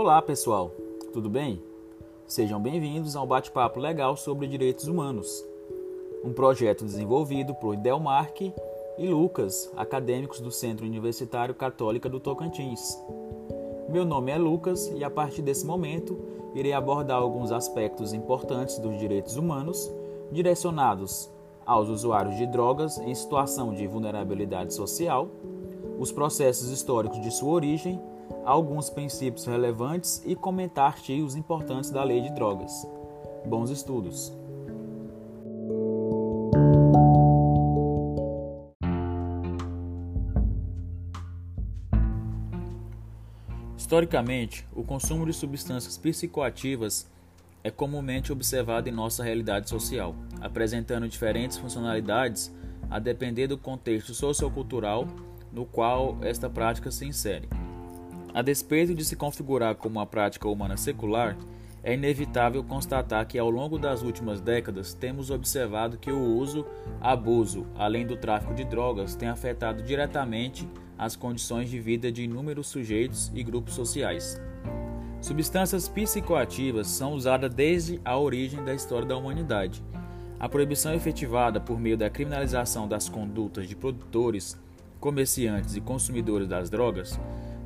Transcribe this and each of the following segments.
Olá pessoal, tudo bem? Sejam bem-vindos a um bate-papo legal sobre direitos humanos, um projeto desenvolvido por Delmarque e Lucas, acadêmicos do Centro Universitário Católica do Tocantins. Meu nome é Lucas e a partir desse momento irei abordar alguns aspectos importantes dos direitos humanos direcionados aos usuários de drogas em situação de vulnerabilidade social, os processos históricos de sua origem alguns princípios relevantes e comentar artigos importantes da lei de drogas. Bons estudos! Historicamente, o consumo de substâncias psicoativas é comumente observado em nossa realidade social, apresentando diferentes funcionalidades a depender do contexto sociocultural no qual esta prática se insere. A despeito de se configurar como uma prática humana secular, é inevitável constatar que ao longo das últimas décadas temos observado que o uso, abuso, além do tráfico de drogas, tem afetado diretamente as condições de vida de inúmeros sujeitos e grupos sociais. Substâncias psicoativas são usadas desde a origem da história da humanidade. A proibição efetivada por meio da criminalização das condutas de produtores, comerciantes e consumidores das drogas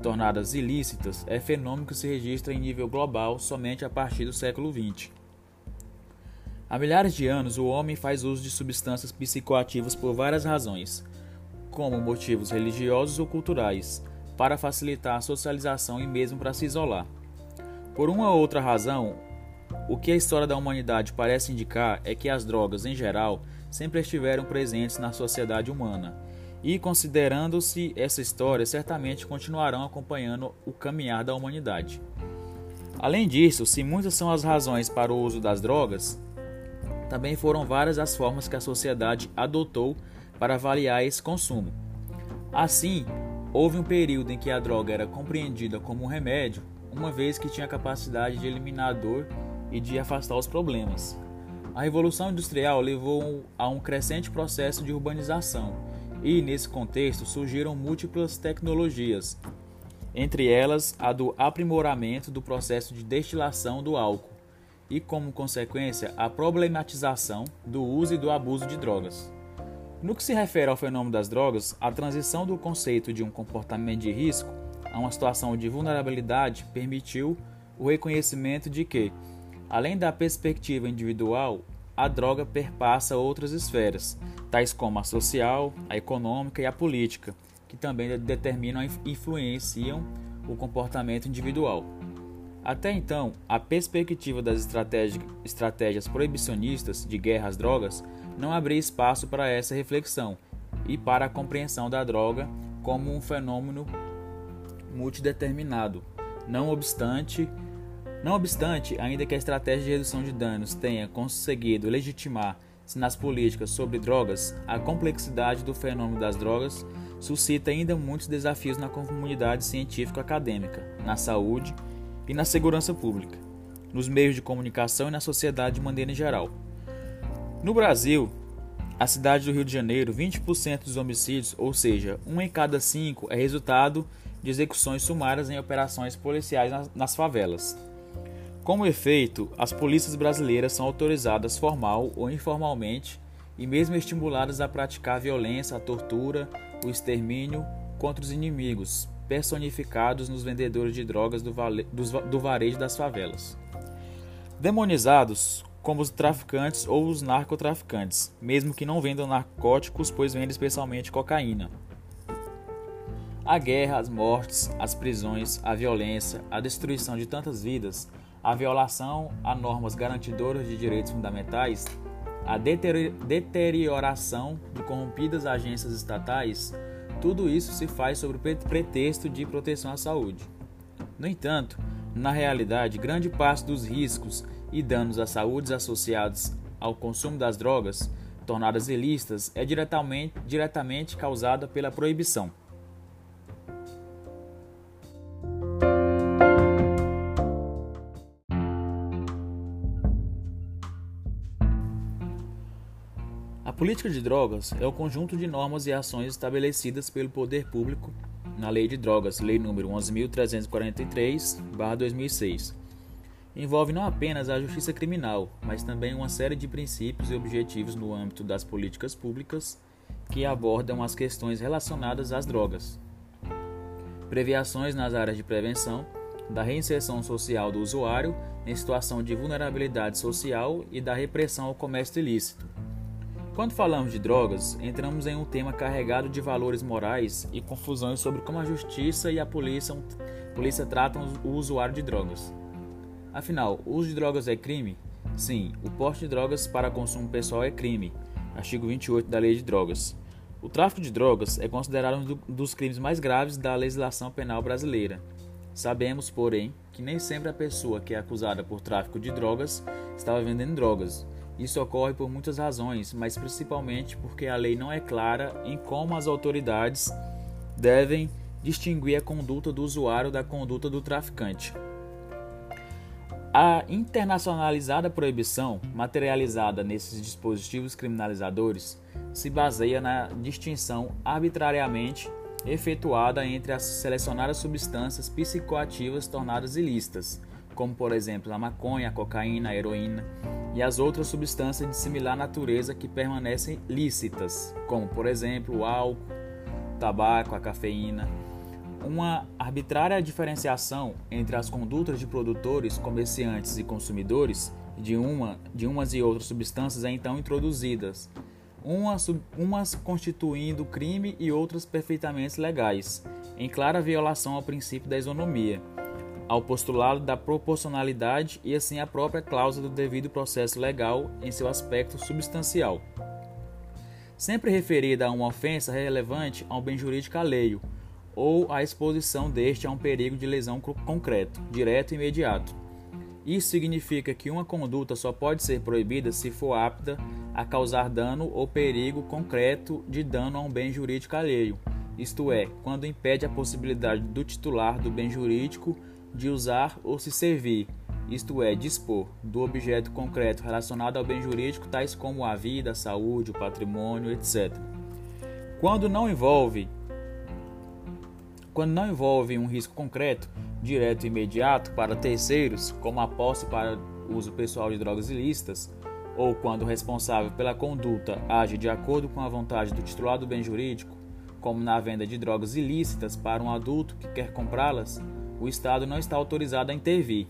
tornadas ilícitas é fenômeno que se registra em nível global somente a partir do século XX. Há milhares de anos, o homem faz uso de substâncias psicoativas por várias razões, como motivos religiosos ou culturais, para facilitar a socialização e mesmo para se isolar. Por uma ou outra razão, o que a história da humanidade parece indicar é que as drogas, em geral, sempre estiveram presentes na sociedade humana e, considerando-se essa história, certamente continuarão acompanhando o caminhar da humanidade. Além disso, se muitas são as razões para o uso das drogas, também foram várias as formas que a sociedade adotou para avaliar esse consumo. Assim, houve um período em que a droga era compreendida como um remédio, uma vez que tinha a capacidade de eliminar a dor e de afastar os problemas. A Revolução Industrial levou a um crescente processo de urbanização e, nesse contexto, surgiram múltiplas tecnologias, entre elas a do aprimoramento do processo de destilação do álcool e, como consequência, a problematização do uso e do abuso de drogas. No que se refere ao fenômeno das drogas, a transição do conceito de um comportamento de risco a uma situação de vulnerabilidade permitiu o reconhecimento de que, além da perspectiva individual, a droga perpassa outras esferas, tais como a social, a econômica e a política, que também determinam e influenciam o comportamento individual. Até então, a perspectiva das estratégias proibicionistas de guerra às drogas não abria espaço para essa reflexão e para a compreensão da droga como um fenômeno multideterminado. Não obstante, não obstante, ainda que a estratégia de redução de danos tenha conseguido legitimar nas políticas sobre drogas, a complexidade do fenômeno das drogas suscita ainda muitos desafios na comunidade científico-acadêmica, na saúde e na segurança pública, nos meios de comunicação e na sociedade de maneira geral. No Brasil, a cidade do Rio de Janeiro, 20% dos homicídios, ou seja, um em cada cinco, é resultado de execuções sumárias em operações policiais nas favelas. Como efeito, as polícias brasileiras são autorizadas formal ou informalmente e mesmo estimuladas a praticar a violência, a tortura, o extermínio contra os inimigos, personificados nos vendedores de drogas do, vale, do, varejo das favelas. Demonizados como os traficantes ou os narcotraficantes, mesmo que não vendam narcóticos, pois vendem especialmente cocaína. A guerra, as mortes, as prisões, a violência, a destruição de tantas vidas a violação a normas garantidoras de direitos fundamentais, a deterioração de corrompidas agências estatais, tudo isso se faz sob o pretexto de proteção à saúde. No entanto, na realidade, grande parte dos riscos e danos à saúde associados ao consumo das drogas, tornadas ilícitas, é diretamente, diretamente causada pela proibição. Política de drogas é o conjunto de normas e ações estabelecidas pelo poder público na Lei de Drogas, Lei nº 11.343-2006. Envolve não apenas a justiça criminal, mas também uma série de princípios e objetivos no âmbito das políticas públicas que abordam as questões relacionadas às drogas. Previações nas áreas de prevenção, da reinserção social do usuário em situação de vulnerabilidade social e da repressão ao comércio ilícito. Quando falamos de drogas, entramos em um tema carregado de valores morais e confusões sobre como a justiça e a polícia, polícia tratam o usuário de drogas. Afinal, o uso de drogas é crime? Sim, o porte de drogas para consumo pessoal é crime. Artigo 28 da Lei de Drogas. O tráfico de drogas é considerado um dos crimes mais graves da legislação penal brasileira. Sabemos, porém, que nem sempre a pessoa que é acusada por tráfico de drogas estava vendendo drogas. Isso ocorre por muitas razões, mas principalmente porque a lei não é clara em como as autoridades devem distinguir a conduta do usuário da conduta do traficante. A internacionalizada proibição, materializada nesses dispositivos criminalizadores, se baseia na distinção arbitrariamente efetuada entre as selecionadas substâncias psicoativas tornadas ilícitas, como por exemplo a maconha, a cocaína, a heroína, e as outras substâncias de similar natureza que permanecem lícitas, como por exemplo o álcool, o tabaco, a cafeína. Uma arbitrária diferenciação entre as condutas de produtores, comerciantes e consumidores de, uma, de umas e outras substâncias é então introduzidas, umas, umas constituindo crime e outras perfeitamente legais, em clara violação ao princípio da isonomia ao postulado da proporcionalidade e assim à própria cláusula do devido processo legal em seu aspecto substancial. Sempre referida a uma ofensa relevante a um bem jurídico alheio ou a exposição deste a um perigo de lesão concreto, direto e imediato. Isso significa que uma conduta só pode ser proibida se for apta a causar dano ou perigo concreto de dano a um bem jurídico alheio, isto é, quando impede a possibilidade do titular do bem jurídico de usar ou se servir, isto é, dispor, do objeto concreto relacionado ao bem jurídico, tais como a vida, a saúde, o patrimônio, etc. Quando não envolve quando não envolve um risco concreto, direto e imediato para terceiros, como a posse para uso pessoal de drogas ilícitas, ou quando o responsável pela conduta age de acordo com a vontade do titular do bem jurídico, como na venda de drogas ilícitas para um adulto que quer comprá-las, o Estado não está autorizado a intervir.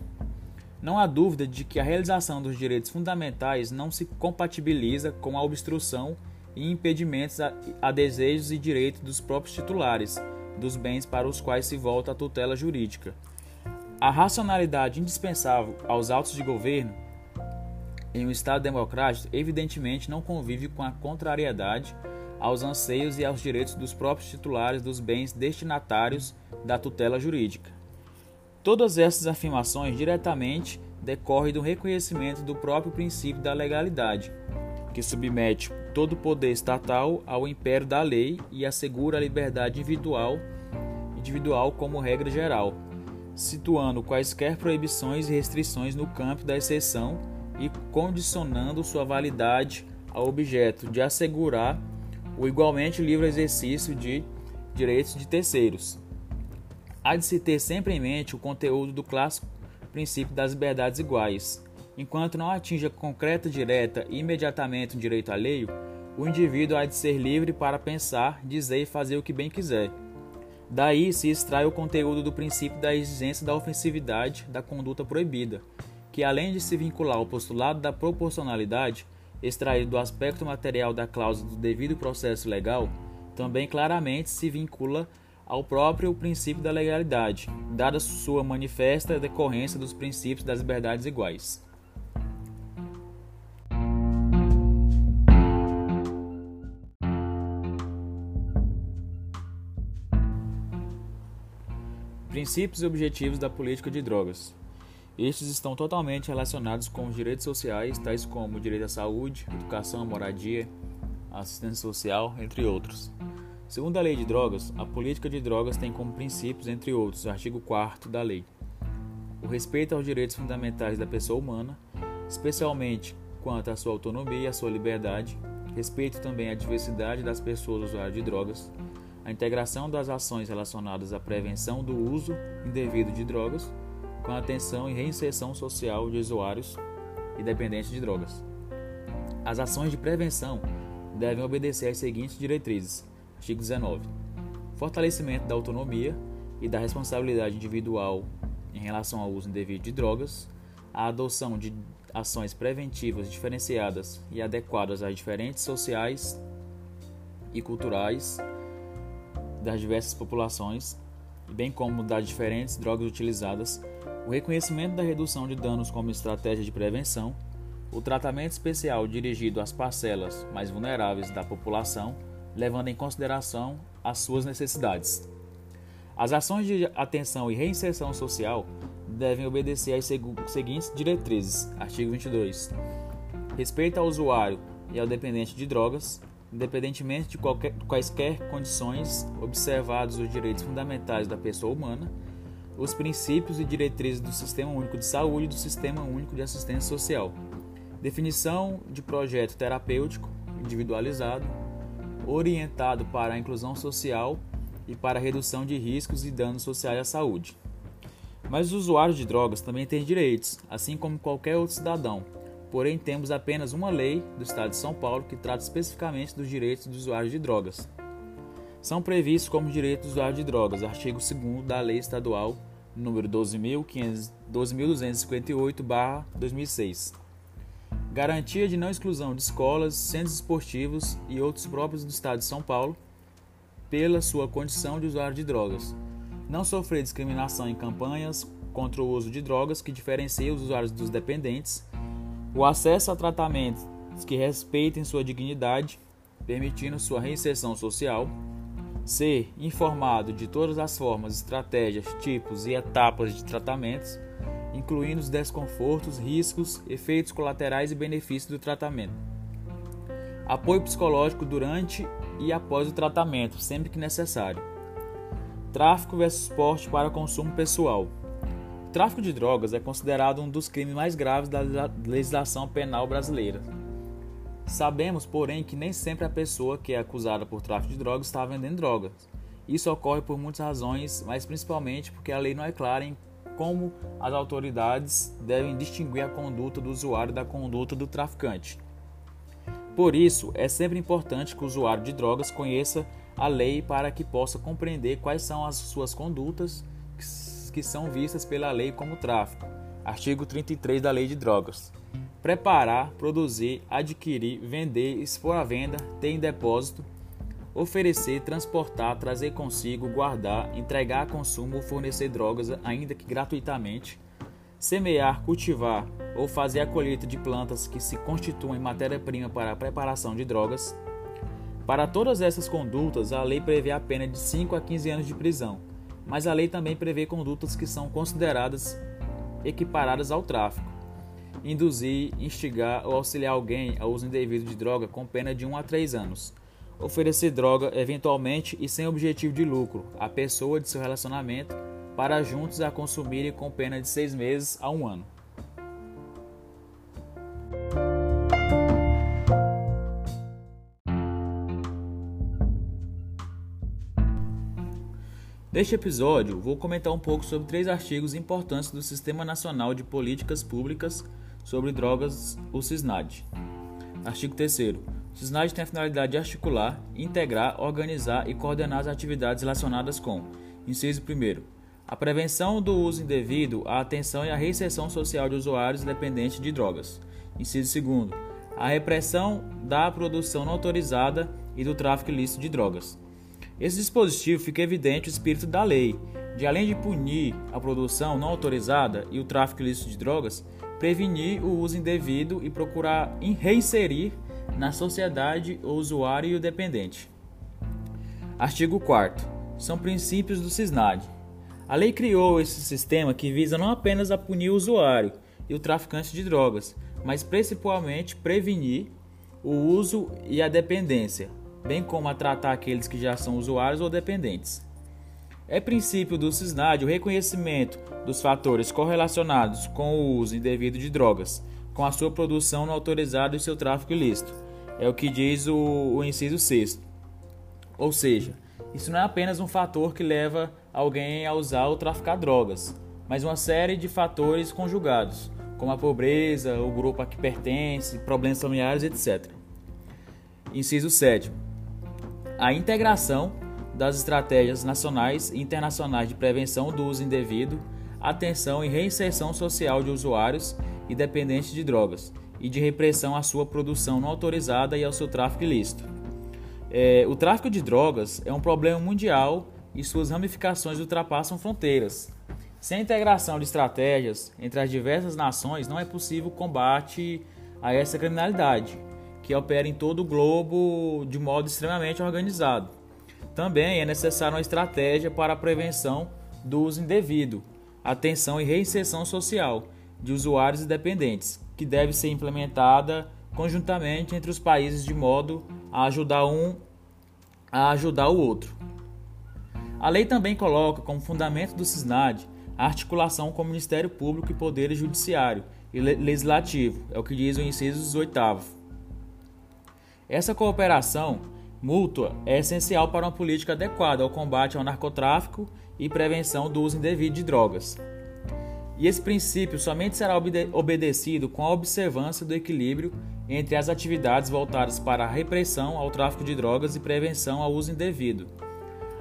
Não há dúvida de que a realização dos direitos fundamentais não se compatibiliza com a obstrução e impedimentos a, desejos e direitos dos próprios titulares dos bens para os quais se volta a tutela jurídica. A racionalidade indispensável aos autos de governo em um Estado democrático evidentemente não convive com a contrariedade aos anseios e aos direitos dos próprios titulares dos bens destinatários da tutela jurídica. Todas essas afirmações diretamente decorrem do reconhecimento do próprio princípio da legalidade, que submete todo o poder estatal ao império da lei e assegura a liberdade individual, individual como regra geral, situando quaisquer proibições e restrições no campo da exceção e condicionando sua validade ao objeto de assegurar o igualmente livre exercício de direitos de terceiros. Há de se ter sempre em mente o conteúdo do clássico princípio das liberdades iguais. Enquanto não atinja concreta, direta e imediatamente um direito alheio, o indivíduo há de ser livre para pensar, dizer e fazer o que bem quiser. Daí se extrai o conteúdo do princípio da exigência da ofensividade da conduta proibida, que além de se vincular ao postulado da proporcionalidade, extraído do aspecto material da cláusula do devido processo legal, também claramente se vincula ao próprio princípio da legalidade, dada sua manifesta decorrência dos princípios das liberdades iguais. Princípios e objetivos da política de drogas. Estes estão totalmente relacionados com os direitos sociais, tais como o direito à saúde, educação, moradia, assistência social, entre outros. Segundo a Lei de Drogas, a política de drogas tem como princípios, entre outros, o artigo 4 da lei, o respeito aos direitos fundamentais da pessoa humana, especialmente quanto à sua autonomia e à sua liberdade, respeito também à diversidade das pessoas usuárias de drogas, a integração das ações relacionadas à prevenção do uso indevido de drogas com a atenção e reinserção social de usuários e dependentes de drogas. As ações de prevenção devem obedecer às seguintes diretrizes. Artigo 19. Fortalecimento da autonomia e da responsabilidade individual em relação ao uso indevido de drogas, a adoção de ações preventivas diferenciadas e adequadas às diferentes sociais e culturais das diversas populações, bem como das diferentes drogas utilizadas, o reconhecimento da redução de danos como estratégia de prevenção, o tratamento especial dirigido às parcelas mais vulneráveis da população, levando em consideração as suas necessidades. As ações de atenção e reinserção social devem obedecer às seguintes diretrizes. Artigo 22. Respeito ao usuário e ao dependente de drogas, independentemente de qualquer, quaisquer condições, observados os direitos fundamentais da pessoa humana, os princípios e diretrizes do Sistema Único de Saúde e do Sistema Único de Assistência Social. Definição de projeto terapêutico individualizado, orientado para a inclusão social e para a redução de riscos e danos sociais à saúde. Mas os usuários de drogas também têm direitos, assim como qualquer outro cidadão. Porém, temos apenas uma lei do Estado de São Paulo que trata especificamente dos direitos dos usuários de drogas. São previstos como direitos dos usuários de drogas, artigo 2 da Lei Estadual número 12.258/2006. Garantia de não exclusão de escolas, centros esportivos e outros próprios do Estado de São Paulo pela sua condição de usuário de drogas. Não sofrer discriminação em campanhas contra o uso de drogas que diferenciem os usuários dos dependentes, o acesso a tratamentos que respeitem sua dignidade, permitindo sua reinserção social, ser informado de todas as formas, estratégias, tipos e etapas de tratamentos, incluindo os desconfortos, riscos, efeitos colaterais e benefícios do tratamento. Apoio psicológico durante e após o tratamento, sempre que necessário Tráfico versus porte para consumo pessoal. O tráfico de drogas é considerado um dos crimes mais graves da legislação penal brasileira. Sabemos, porém, que nem sempre a pessoa que é acusada por tráfico de drogas está vendendo drogas. Isso ocorre por muitas razões, mas principalmente porque a lei não é clara em como as autoridades devem distinguir a conduta do usuário da conduta do traficante. Por isso, é sempre importante que o usuário de drogas conheça a lei para que possa compreender quais são as suas condutas que são vistas pela lei como tráfico. Artigo 33 da Lei de Drogas. Preparar, produzir, adquirir, vender, expor à venda, ter em depósito, oferecer, transportar, trazer consigo, guardar, entregar a consumo ou fornecer drogas, ainda que gratuitamente, semear, cultivar ou fazer a colheita de plantas que se constituem matéria-prima para a preparação de drogas, para todas essas condutas, a lei prevê a pena de 5 a 15 anos de prisão, mas a lei também prevê condutas que são consideradas equiparadas ao tráfico. Induzir, instigar ou auxiliar alguém ao uso indevido de droga com pena de 1 a 3 anos. Oferecer droga, eventualmente e sem objetivo de lucro, à pessoa de seu relacionamento para juntos a consumirem com pena de 6 meses a 1 ano. Neste episódio, vou comentar um pouco sobre três artigos importantes do Sistema Nacional de Políticas Públicas sobre Drogas, o SISNAD. Artigo 3. O SISNAD tem a finalidade de articular, integrar, organizar e coordenar as atividades relacionadas com: inciso 1. A prevenção do uso indevido, a atenção e a reinserção social de usuários dependentes de drogas. Inciso 2. A repressão da produção não autorizada e do tráfico ilícito de drogas. Esse dispositivo fica evidente o espírito da lei, de além de punir a produção não autorizada e o tráfico ilícito de drogas, prevenir o uso indevido e procurar reinserir na sociedade o usuário e o dependente. Artigo 4 São princípios do CISNAD. A lei criou esse sistema que visa não apenas a punir o usuário e o traficante de drogas, mas principalmente prevenir o uso e a dependência, bem como a tratar aqueles que já são usuários ou dependentes. É princípio do CISNAD o reconhecimento dos fatores correlacionados com o uso indevido de drogas, com a sua produção não autorizada e seu tráfico ilícito. É o que diz o, o inciso 6. Ou seja, Isso não é apenas um fator que leva alguém a usar ou traficar drogas, mas uma série de fatores conjugados, como a pobreza, o grupo a que pertence, problemas familiares, etc. Inciso 7. A integração das estratégias nacionais e internacionais de prevenção do uso indevido, atenção e reinserção social de usuários e dependentes de drogas e de repressão à sua produção não autorizada e ao seu tráfico ilícito. É, o tráfico de drogas é um problema mundial e suas ramificações ultrapassam fronteiras. Sem a integração de estratégias entre as diversas nações, não é possível combate a essa criminalidade, que opera em todo o globo de modo extremamente organizado. Também é necessária uma estratégia para a prevenção do uso indevido, atenção e reinserção social de usuários e dependentes, que deve ser implementada conjuntamente entre os países de modo a ajudar um a ajudar o outro. A lei também coloca como fundamento do SISNAD a articulação com o Ministério Público e Poder Judiciário e Legislativo, é o que diz o inciso 8. Essa cooperação mútua é essencial para uma política adequada ao combate ao narcotráfico e prevenção do uso indevido de drogas. E esse princípio somente será obedecido com a observância do equilíbrio entre as atividades voltadas para a repressão ao tráfico de drogas e prevenção ao uso indevido.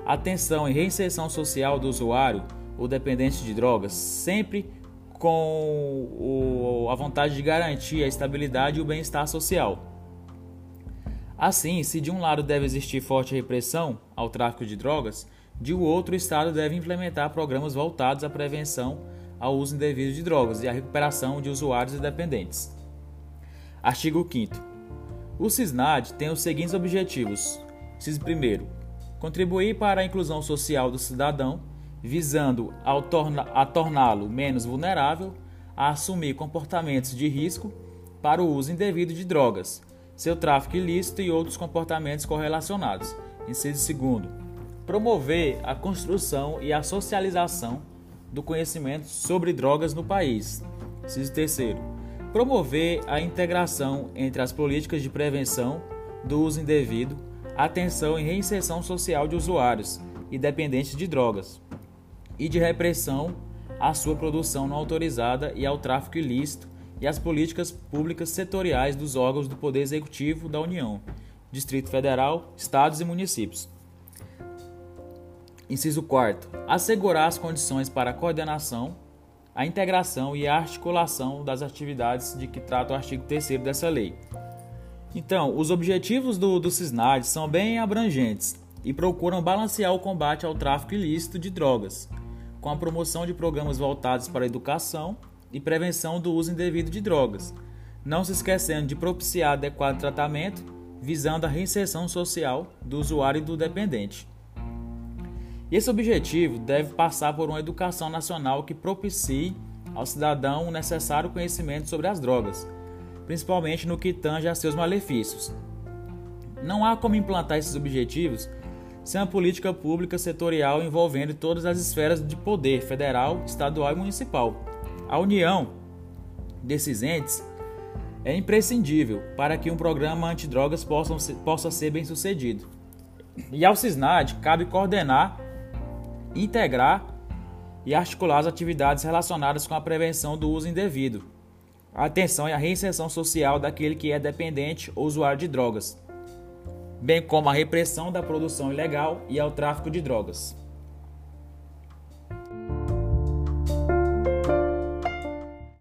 Atenção e reinserção social do usuário ou dependente de drogas, sempre com o, a vontade de garantir a estabilidade e o bem-estar social. Assim, se de um lado deve existir forte repressão ao tráfico de drogas, de outro o Estado deve implementar programas voltados à prevenção ao uso indevido de drogas e à recuperação de usuários e dependentes. Artigo 5 O CISNAD tem os seguintes objetivos. CIS primeiro, contribuir para a inclusão social do cidadão, visando torna, a torná-lo menos vulnerável a assumir comportamentos de risco para o uso indevido de drogas, seu tráfico ilícito e outros comportamentos correlacionados. Inciso segundo, promover a construção e a socialização do conhecimento sobre drogas no país. Inciso terceiro, promover a integração entre as políticas de prevenção do uso indevido, atenção e reinserção social de usuários e dependentes de drogas e de repressão à sua produção não autorizada e ao tráfico ilícito e às políticas públicas setoriais dos órgãos do Poder Executivo da União, Distrito Federal, Estados e municípios. Inciso 4. Assegurar as condições para a coordenação a integração e a articulação das atividades de que trata o artigo 3 dessa lei. Então, os objetivos do, do CISNAD são bem abrangentes e procuram balancear o combate ao tráfico ilícito de drogas, com a promoção de programas voltados para a educação e prevenção do uso indevido de drogas, não se esquecendo de propiciar adequado tratamento visando a reinserção social do usuário e do dependente. E esse objetivo deve passar por uma educação nacional que propicie ao cidadão o necessário conhecimento sobre as drogas, principalmente no que tange a seus malefícios. Não há como implantar esses objetivos sem uma política pública setorial envolvendo todas as esferas de poder federal, estadual e municipal. A união desses entes é imprescindível para que um programa antidrogas possa, possa ser bem sucedido. E ao CISNAD cabe coordenar integrar e articular as atividades relacionadas com a prevenção do uso indevido, a atenção e a reinserção social daquele que é dependente ou usuário de drogas, bem como a repressão da produção ilegal e ao tráfico de drogas.